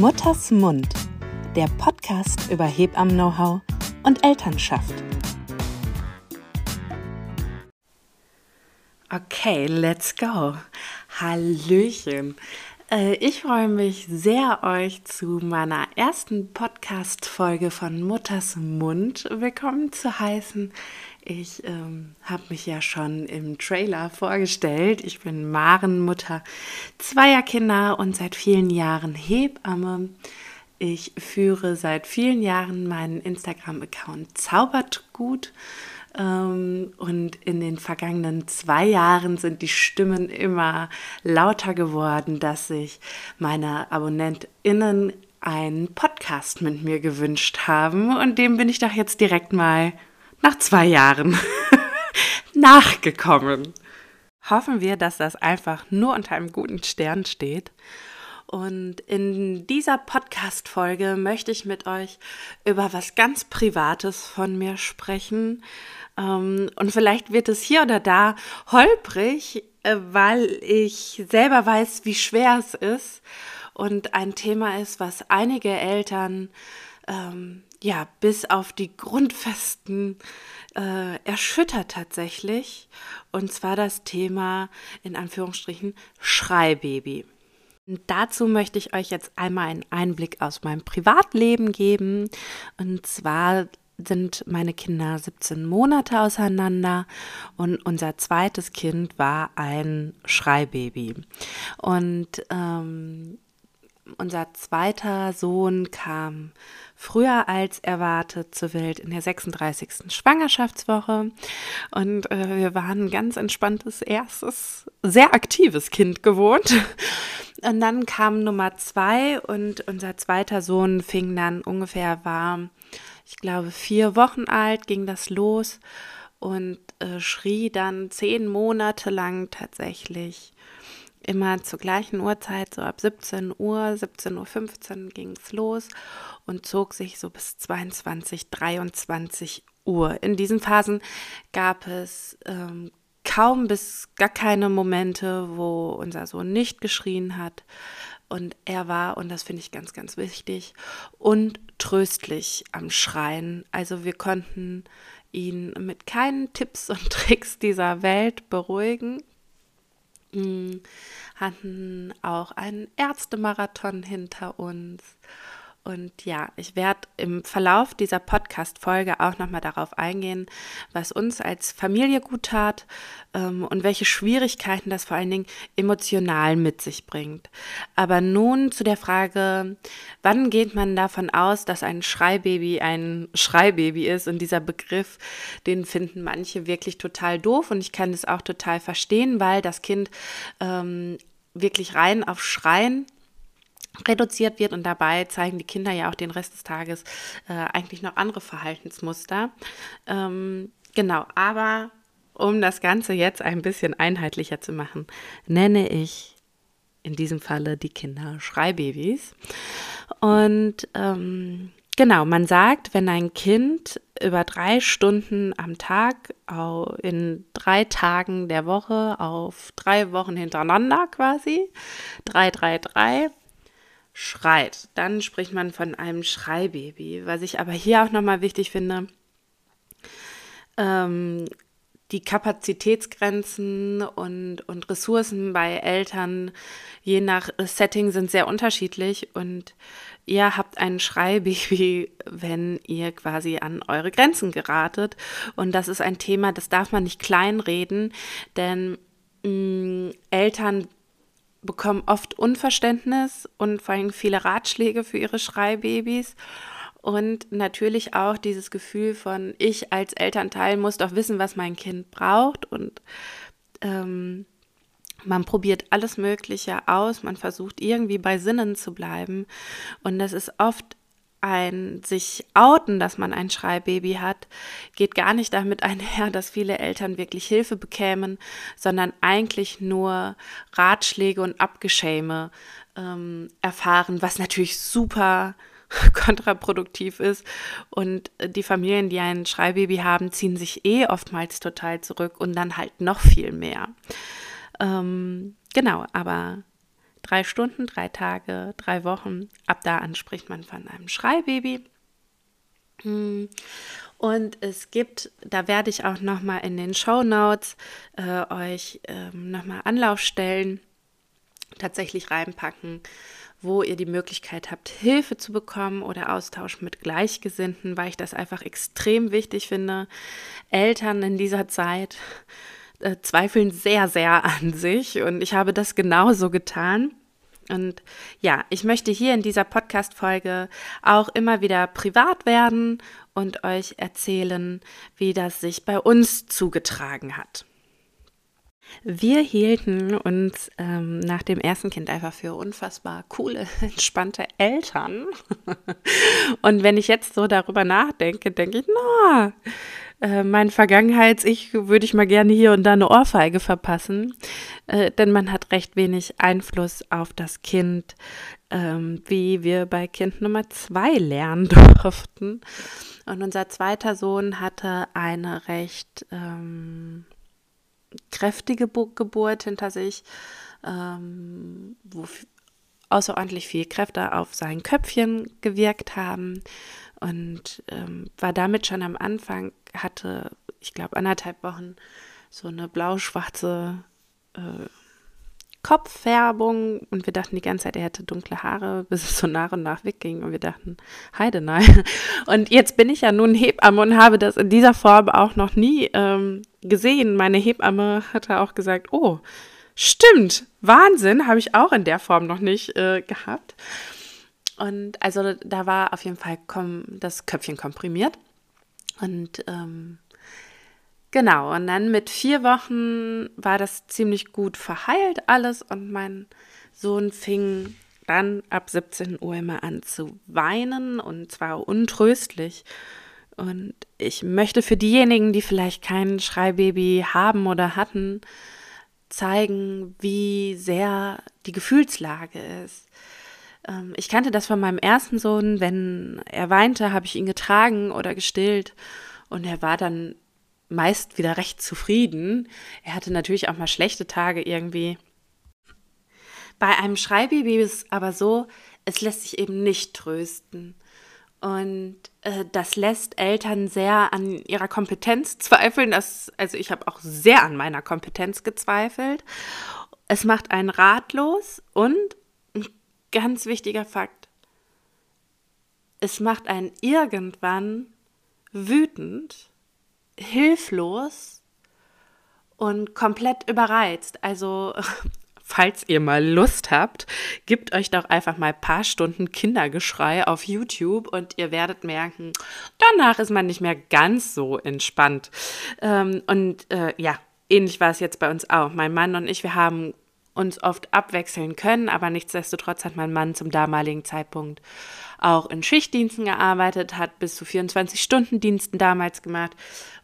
Mutters Mund, der Podcast über Hebammen-Know-how und Elternschaft. Okay, let's go. Hallöchen. Äh, ich freue mich sehr, euch zu meiner ersten Podcast-Folge von Mutters Mund willkommen zu heißen. Ich ähm, habe mich ja schon im Trailer vorgestellt. Ich bin Maren, Mutter zweier Kinder und seit vielen Jahren Hebamme. Ich führe seit vielen Jahren meinen Instagram-Account Zaubert gut. Ähm, und in den vergangenen zwei Jahren sind die Stimmen immer lauter geworden, dass sich meine AbonnentInnen einen Podcast mit mir gewünscht haben. Und dem bin ich doch jetzt direkt mal nach zwei Jahren nachgekommen. Hoffen wir, dass das einfach nur unter einem guten Stern steht. Und in dieser Podcast-Folge möchte ich mit euch über was ganz Privates von mir sprechen. Ähm, und vielleicht wird es hier oder da holprig, äh, weil ich selber weiß, wie schwer es ist und ein Thema ist, was einige Eltern ähm, ja, bis auf die Grundfesten äh, erschüttert tatsächlich. Und zwar das Thema in Anführungsstrichen Schreibaby. Und dazu möchte ich euch jetzt einmal einen Einblick aus meinem Privatleben geben. Und zwar sind meine Kinder 17 Monate auseinander und unser zweites Kind war ein Schreibaby. Und ähm, unser zweiter Sohn kam früher als erwartet zur Welt in der 36. Schwangerschaftswoche. Und äh, wir waren ein ganz entspanntes erstes, sehr aktives Kind gewohnt. Und dann kam Nummer zwei und unser zweiter Sohn fing dann ungefähr, war, ich glaube, vier Wochen alt, ging das los und äh, schrie dann zehn Monate lang tatsächlich immer zur gleichen Uhrzeit, so ab 17 Uhr, 17.15 Uhr ging es los und zog sich so bis 22, 23 Uhr. In diesen Phasen gab es ähm, kaum bis gar keine Momente, wo unser Sohn nicht geschrien hat. Und er war, und das finde ich ganz, ganz wichtig, und tröstlich am Schreien. Also wir konnten ihn mit keinen Tipps und Tricks dieser Welt beruhigen. Hatten auch einen Ärztemarathon hinter uns und ja, ich werde im Verlauf dieser Podcast-Folge auch nochmal darauf eingehen, was uns als Familie gut tat ähm, und welche Schwierigkeiten das vor allen Dingen emotional mit sich bringt. Aber nun zu der Frage, wann geht man davon aus, dass ein Schreibaby ein Schreibaby ist? Und dieser Begriff, den finden manche wirklich total doof und ich kann das auch total verstehen, weil das Kind ähm, wirklich rein auf Schreien reduziert wird und dabei zeigen die Kinder ja auch den Rest des Tages äh, eigentlich noch andere Verhaltensmuster. Ähm, genau, aber um das Ganze jetzt ein bisschen einheitlicher zu machen, nenne ich in diesem Falle die Kinder Schreibabys. Und ähm, genau, man sagt, wenn ein Kind über drei Stunden am Tag in drei Tagen der Woche auf drei Wochen hintereinander quasi, drei, drei, drei, schreit, dann spricht man von einem Schreibaby. Was ich aber hier auch nochmal wichtig finde, ähm, die Kapazitätsgrenzen und, und Ressourcen bei Eltern je nach Setting sind sehr unterschiedlich und ihr habt ein Schreibaby, wenn ihr quasi an eure Grenzen geratet. Und das ist ein Thema, das darf man nicht kleinreden, denn mh, mm, Eltern bekommen oft Unverständnis und vor allem viele Ratschläge für ihre Schreibabys. Und natürlich auch dieses Gefühl von, ich als Elternteil muss doch wissen, was mein Kind braucht. Und ähm, man probiert alles Mögliche aus, man versucht irgendwie bei Sinnen zu bleiben. Und das ist oft ein sich outen, dass man ein Schreibaby hat, geht gar nicht damit einher, dass viele Eltern wirklich Hilfe bekämen, sondern eigentlich nur Ratschläge und Abgeschäme ähm, erfahren, was natürlich super kontraproduktiv ist. Und die Familien, die ein Schreibaby haben, ziehen sich eh oftmals total zurück und dann halt noch viel mehr. Ähm, genau, aber drei Stunden, drei Tage, drei Wochen. Ab da an spricht man von einem Schreibaby. Hm. Und es gibt, da werde ich auch nochmal in den Show Notes äh, euch ähm, nochmal Anlaufstellen tatsächlich reinpacken, wo ihr die Möglichkeit habt, Hilfe zu bekommen oder Austausch mit Gleichgesinnten, weil ich das einfach extrem wichtig finde. Eltern in dieser Zeit äh, zweifeln sehr, sehr an sich und ich habe das genauso getan. Und ja, ich möchte hier in dieser Podcast-Folge auch immer wieder privat werden und euch erzählen, wie das sich bei uns zugetragen hat. Wir hielten uns ähm, nach dem ersten Kind einfach für unfassbar coole, entspannte Eltern. Und wenn ich jetzt so darüber nachdenke, denke ich, na, äh, mein Vergangenheits-Ich würde ich mal gerne hier und da eine Ohrfeige verpassen. Äh, denn man hat recht wenig Einfluss auf das Kind, ähm, wie wir bei Kind Nummer zwei lernen durften. Und unser zweiter Sohn hatte eine recht ähm, kräftige Geburt hinter sich, ähm, wo außerordentlich viel Kräfte auf sein Köpfchen gewirkt haben und ähm, war damit schon am Anfang, hatte, ich glaube, anderthalb Wochen so eine blau-schwarze äh, Kopffärbung und wir dachten die ganze Zeit, er hätte dunkle Haare, bis es so nach und nach wegging und wir dachten, heide nein. Und jetzt bin ich ja nun Hebamme und habe das in dieser Form auch noch nie ähm, gesehen. Meine Hebamme hatte auch gesagt, oh, stimmt, Wahnsinn, habe ich auch in der Form noch nicht äh, gehabt. Und also da war auf jeden Fall das Köpfchen komprimiert. Und ähm, Genau, und dann mit vier Wochen war das ziemlich gut verheilt alles und mein Sohn fing dann ab 17 Uhr immer an zu weinen und zwar untröstlich. Und ich möchte für diejenigen, die vielleicht kein Schreibaby haben oder hatten, zeigen, wie sehr die Gefühlslage ist. Ähm, ich kannte das von meinem ersten Sohn, wenn er weinte, habe ich ihn getragen oder gestillt und er war dann meist wieder recht zufrieden. Er hatte natürlich auch mal schlechte Tage irgendwie. Bei einem Schreibaby ist es aber so, es lässt sich eben nicht trösten. Und äh, das lässt Eltern sehr an ihrer Kompetenz zweifeln. Das, also ich habe auch sehr an meiner Kompetenz gezweifelt. Es macht einen ratlos und ganz wichtiger Fakt. Es macht einen irgendwann wütend hilflos und komplett überreizt. Also, falls ihr mal Lust habt, gebt euch doch einfach mal ein paar Stunden Kindergeschrei auf YouTube und ihr werdet merken, danach ist man nicht mehr ganz so entspannt. Ähm, und äh, ja, ähnlich war es jetzt bei uns auch. Mein Mann und ich, wir haben uns oft abwechseln können, aber nichtsdestotrotz hat mein Mann zum damaligen Zeitpunkt auch in Schichtdiensten gearbeitet, hat bis zu 24-Stunden-Diensten damals gemacht.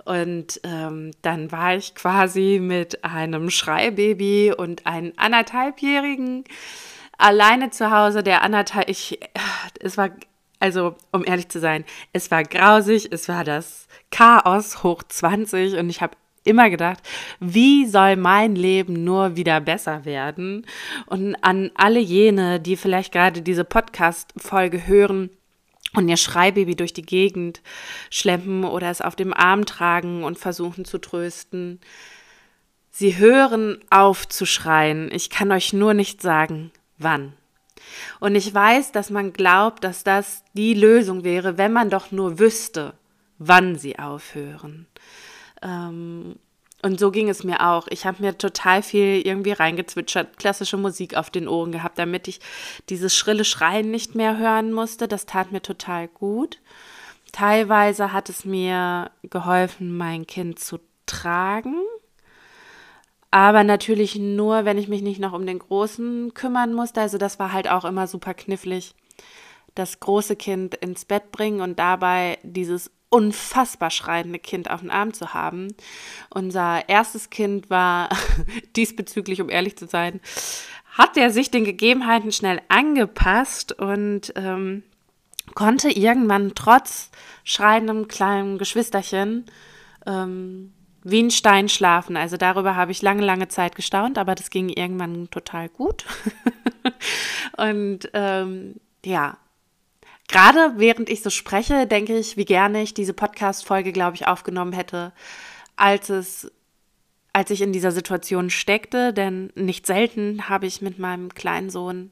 Und ähm, dann war ich quasi mit einem Schreibaby und einem anderthalbjährigen alleine zu Hause. Der anderthalb, ich, es war, also um ehrlich zu sein, es war grausig, es war das Chaos hoch 20 und ich habe immer gedacht, wie soll mein Leben nur wieder besser werden? Und an alle jene, die vielleicht gerade diese Podcast-Folge hören, und ihr Schreibaby durch die Gegend schleppen oder es auf dem Arm tragen und versuchen zu trösten. Sie hören auf zu schreien. Ich kann euch nur nicht sagen, wann. Und ich weiß, dass man glaubt, dass das die Lösung wäre, wenn man doch nur wüsste, wann sie aufhören. Ähm, und so ging es mir auch. Ich habe mir total viel irgendwie reingezwitschert, klassische Musik auf den Ohren gehabt, damit ich dieses schrille Schreien nicht mehr hören musste. Das tat mir total gut. Teilweise hat es mir geholfen, mein Kind zu tragen. Aber natürlich nur, wenn ich mich nicht noch um den Großen kümmern musste. Also das war halt auch immer super knifflig. Das große Kind ins Bett bringen und dabei dieses unfassbar schreiende Kind auf den Arm zu haben. Unser erstes Kind war diesbezüglich, um ehrlich zu sein, hat er sich den Gegebenheiten schnell angepasst und ähm, konnte irgendwann trotz schreiendem kleinen Geschwisterchen ähm, wie ein Stein schlafen. Also darüber habe ich lange, lange Zeit gestaunt, aber das ging irgendwann total gut. und ähm, ja, gerade während ich so spreche, denke ich, wie gerne ich diese Podcast-Folge, glaube ich, aufgenommen hätte, als es als ich in dieser Situation steckte, denn nicht selten habe ich mit meinem kleinen Sohn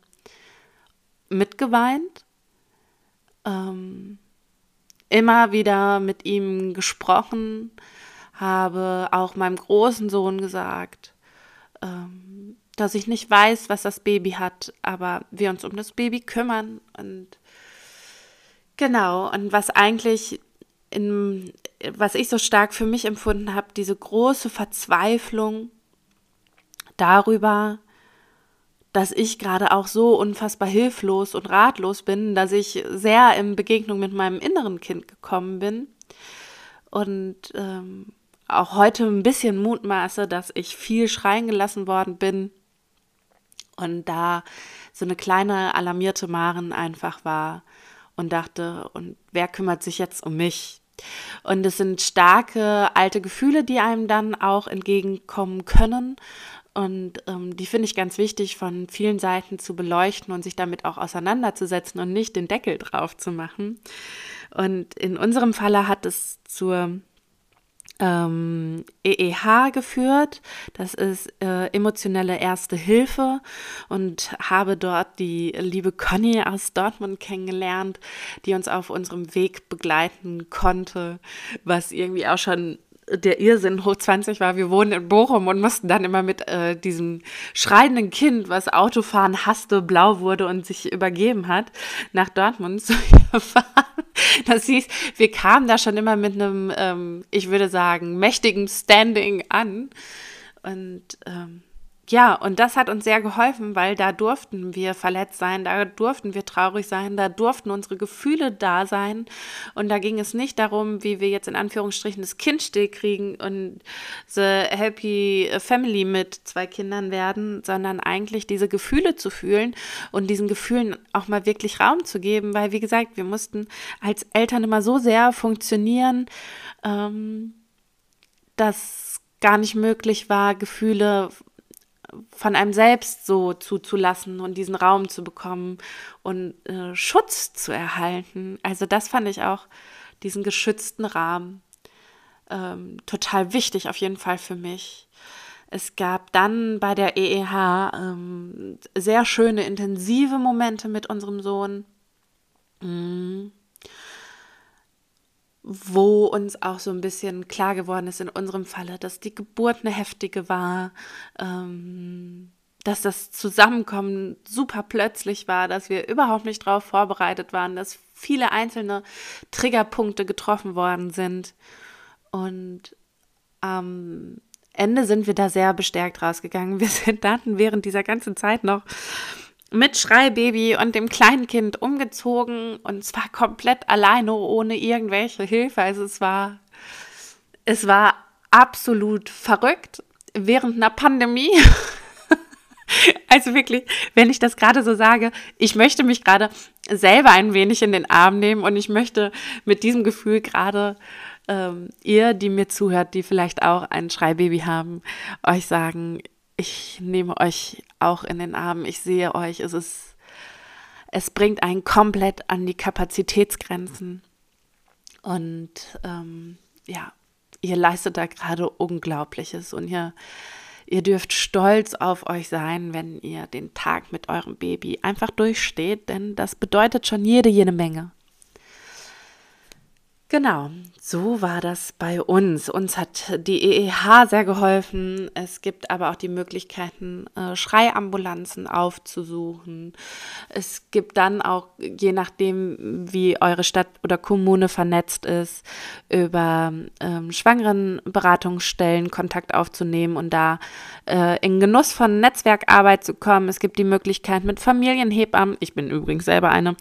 mitgeweint, ähm, immer wieder mit ihm gesprochen, habe auch meinem großen Sohn gesagt, ähm, dass ich nicht weiß, was das Baby hat, aber wir uns um das Baby kümmern. Und genau, und was eigentlich in, was ich so stark für mich empfunden habe, diese große Verzweiflung darüber, dass ich gerade auch so unfassbar hilflos und ratlos bin, dass ich sehr in Begegnung mit meinem inneren Kind gekommen bin. Und ähm, auch heute ein bisschen mutmaße, dass ich viel schreien gelassen worden bin und da so eine kleine alarmierte Maren einfach war und dachte, und wer kümmert sich jetzt um mich? Und es sind starke alte Gefühle, die einem dann auch entgegenkommen können. Und ähm, die finde ich ganz wichtig, von vielen Seiten zu beleuchten und sich damit auch auseinanderzusetzen und nicht den Deckel drauf zu machen. Und in unserem Falle hat es zur ähm, EEH geführt. Das ist äh, emotionelle Erste Hilfe und habe dort die liebe Conny aus Dortmund kennengelernt, die uns auf unserem Weg begleiten konnte, was irgendwie auch schon der Irrsinn hoch 20 war. Wir wohnen in Bochum und mussten dann immer mit äh, diesem schreienden Kind, was Autofahren hasste, blau wurde und sich übergeben hat, nach Dortmund zu fahren. Das hieß, wir kamen da schon immer mit einem, ähm, ich würde sagen, mächtigen Standing an. Und ähm, ja, und das hat uns sehr geholfen, weil da durften wir verletzt sein, da durften wir traurig sein, da durften unsere Gefühle da sein. Und da ging es nicht darum, wie wir jetzt in Anführungsstrichen das Kind stillkriegen und the happy family mit zwei Kindern werden, sondern eigentlich diese Gefühle zu fühlen und diesen Gefühlen auch mal wirklich Raum zu geben, weil, wie gesagt, wir mussten als Eltern immer so sehr funktionieren, ähm, dass gar nicht möglich war, Gefühle von einem selbst so zuzulassen und diesen Raum zu bekommen und äh, Schutz zu erhalten. Also das fand ich auch, diesen geschützten Rahmen, ähm, total wichtig auf jeden Fall für mich. Es gab dann bei der EEH ähm, sehr schöne, intensive Momente mit unserem Sohn. Mhm wo uns auch so ein bisschen klar geworden ist in unserem Falle, dass die Geburt eine heftige war, ähm, dass das Zusammenkommen super plötzlich war, dass wir überhaupt nicht darauf vorbereitet waren, dass viele einzelne Triggerpunkte getroffen worden sind. Und am Ende sind wir da sehr bestärkt rausgegangen. Wir sind dann während dieser ganzen Zeit noch mit Schreibaby und dem kleinen Kind umgezogen und zwar komplett alleine, ohne irgendwelche Hilfe. Also es war, es war absolut verrückt während einer Pandemie. Also wirklich, wenn ich das gerade so sage, ich möchte mich gerade selber ein wenig in den Arm nehmen und ich möchte mit diesem Gefühl gerade ähm, ihr, die mir zuhört, die vielleicht auch ein Schreibaby haben, euch sagen, ich nehme euch auch in den Arm, ich sehe euch, es ist, es bringt einen komplett an die Kapazitätsgrenzen. Und ähm, ja, ihr leistet da gerade Unglaubliches und ihr, ihr dürft stolz auf euch sein, wenn ihr den Tag mit eurem Baby einfach durchsteht, denn das bedeutet schon jede, jede Menge. Genau, so war das bei uns. Uns hat die EEH sehr geholfen. Es gibt aber auch die Möglichkeiten, äh, Schreiambulanzen aufzusuchen. Es gibt dann auch, je nachdem, wie eure Stadt oder Kommune vernetzt ist, über ähm, Schwangerenberatungsstellen Kontakt aufzunehmen und da äh, in Genuss von Netzwerkarbeit zu kommen. Es gibt die Möglichkeit, mit Familienhebammen, ich bin übrigens selber eine,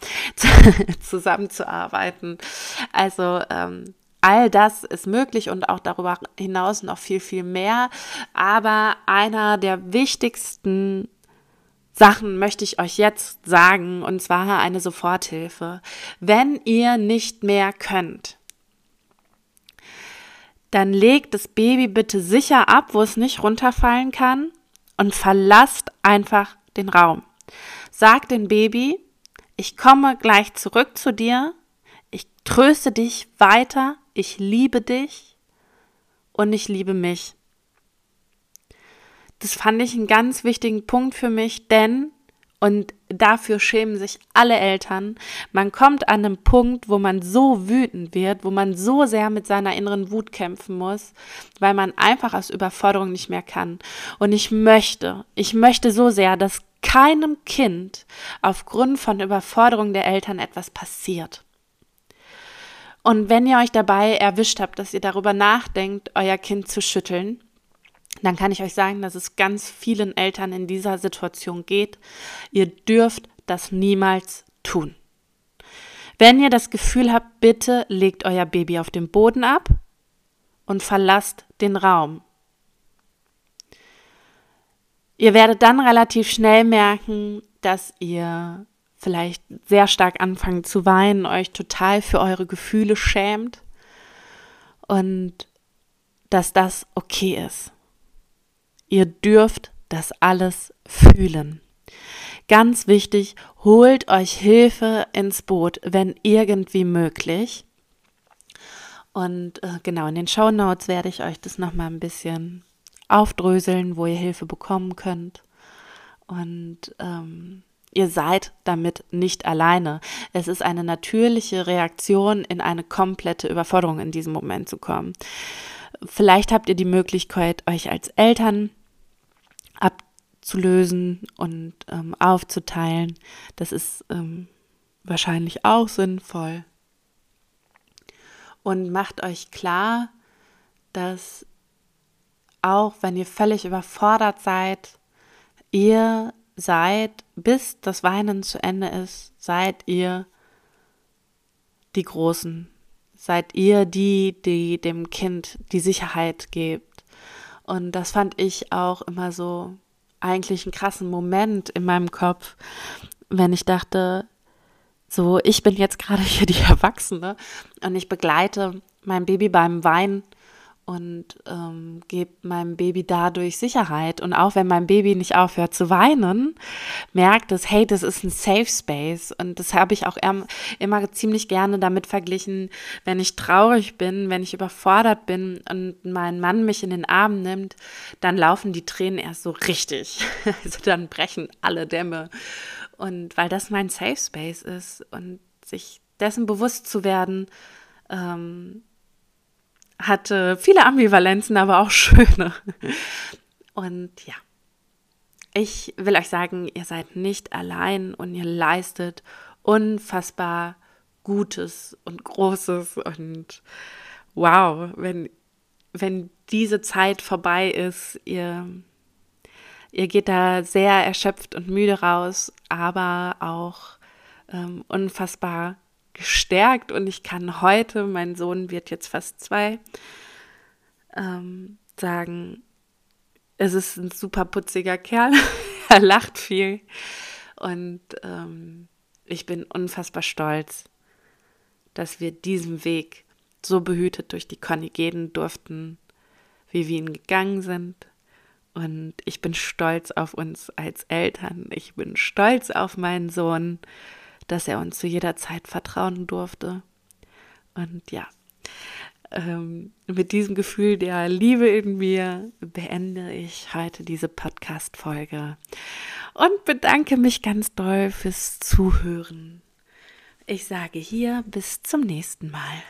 zusammenzuarbeiten. Also ähm, all das ist möglich und auch darüber hinaus noch viel, viel mehr. Aber einer der wichtigsten Sachen möchte ich euch jetzt sagen, und zwar eine Soforthilfe. Wenn ihr nicht mehr könnt, dann legt das Baby bitte sicher ab, wo es nicht runterfallen kann und verlasst einfach den Raum. Sag dem Baby, ich komme gleich zurück zu dir, ich tröste dich weiter, ich liebe dich und ich liebe mich. Das fand ich einen ganz wichtigen Punkt für mich, denn und dafür schämen sich alle Eltern. Man kommt an einen Punkt, wo man so wütend wird, wo man so sehr mit seiner inneren Wut kämpfen muss, weil man einfach aus Überforderung nicht mehr kann. Und ich möchte, ich möchte so sehr, dass keinem Kind aufgrund von Überforderung der Eltern etwas passiert. Und wenn ihr euch dabei erwischt habt, dass ihr darüber nachdenkt, euer Kind zu schütteln, dann kann ich euch sagen, dass es ganz vielen Eltern in dieser Situation geht. Ihr dürft das niemals tun. Wenn ihr das Gefühl habt, bitte legt euer Baby auf den Boden ab und verlasst den Raum. Ihr werdet dann relativ schnell merken, dass ihr vielleicht sehr stark anfangt zu weinen, euch total für eure Gefühle schämt und dass das okay ist. Ihr dürft das alles fühlen. Ganz wichtig, holt euch Hilfe ins Boot, wenn irgendwie möglich. Und äh, genau, in den Show Notes werde ich euch das nochmal ein bisschen aufdröseln, wo ihr Hilfe bekommen könnt. Und ähm, ihr seid damit nicht alleine. Es ist eine natürliche Reaktion, in eine komplette Überforderung in diesem Moment zu kommen. Vielleicht habt ihr die Möglichkeit, euch als Eltern abzulösen und ähm, aufzuteilen. Das ist ähm, wahrscheinlich auch sinnvoll. Und macht euch klar, dass auch wenn ihr völlig überfordert seid, ihr seid, bis das Weinen zu Ende ist, seid ihr die Großen. Seid ihr die, die dem Kind die Sicherheit gebt. Und das fand ich auch immer so eigentlich einen krassen Moment in meinem Kopf, wenn ich dachte, so, ich bin jetzt gerade hier die Erwachsene und ich begleite mein Baby beim Weinen und ähm, gebe meinem Baby dadurch Sicherheit. Und auch wenn mein Baby nicht aufhört zu weinen, merkt es, hey, das ist ein Safe Space. Und das habe ich auch immer ziemlich gerne damit verglichen, wenn ich traurig bin, wenn ich überfordert bin und mein Mann mich in den Arm nimmt, dann laufen die Tränen erst so richtig. Also dann brechen alle Dämme. Und weil das mein Safe Space ist und sich dessen bewusst zu werden, ähm, hatte viele Ambivalenzen, aber auch schöne. Und ja, ich will euch sagen, ihr seid nicht allein und ihr leistet unfassbar Gutes und Großes und wow, wenn, wenn diese Zeit vorbei ist, ihr, ihr geht da sehr erschöpft und müde raus, aber auch ähm, unfassbar gestärkt und ich kann heute, mein Sohn wird jetzt fast zwei, ähm, sagen, es ist ein super putziger Kerl, er lacht viel und ähm, ich bin unfassbar stolz, dass wir diesen Weg so behütet durch die Conny gehen durften, wie wir ihn gegangen sind. Und ich bin stolz auf uns als Eltern. Ich bin stolz auf meinen Sohn dass er uns zu jeder Zeit vertrauen durfte. Und ja, ähm, mit diesem Gefühl der Liebe in mir beende ich heute diese Podcast-Folge und bedanke mich ganz doll fürs Zuhören. Ich sage hier bis zum nächsten Mal.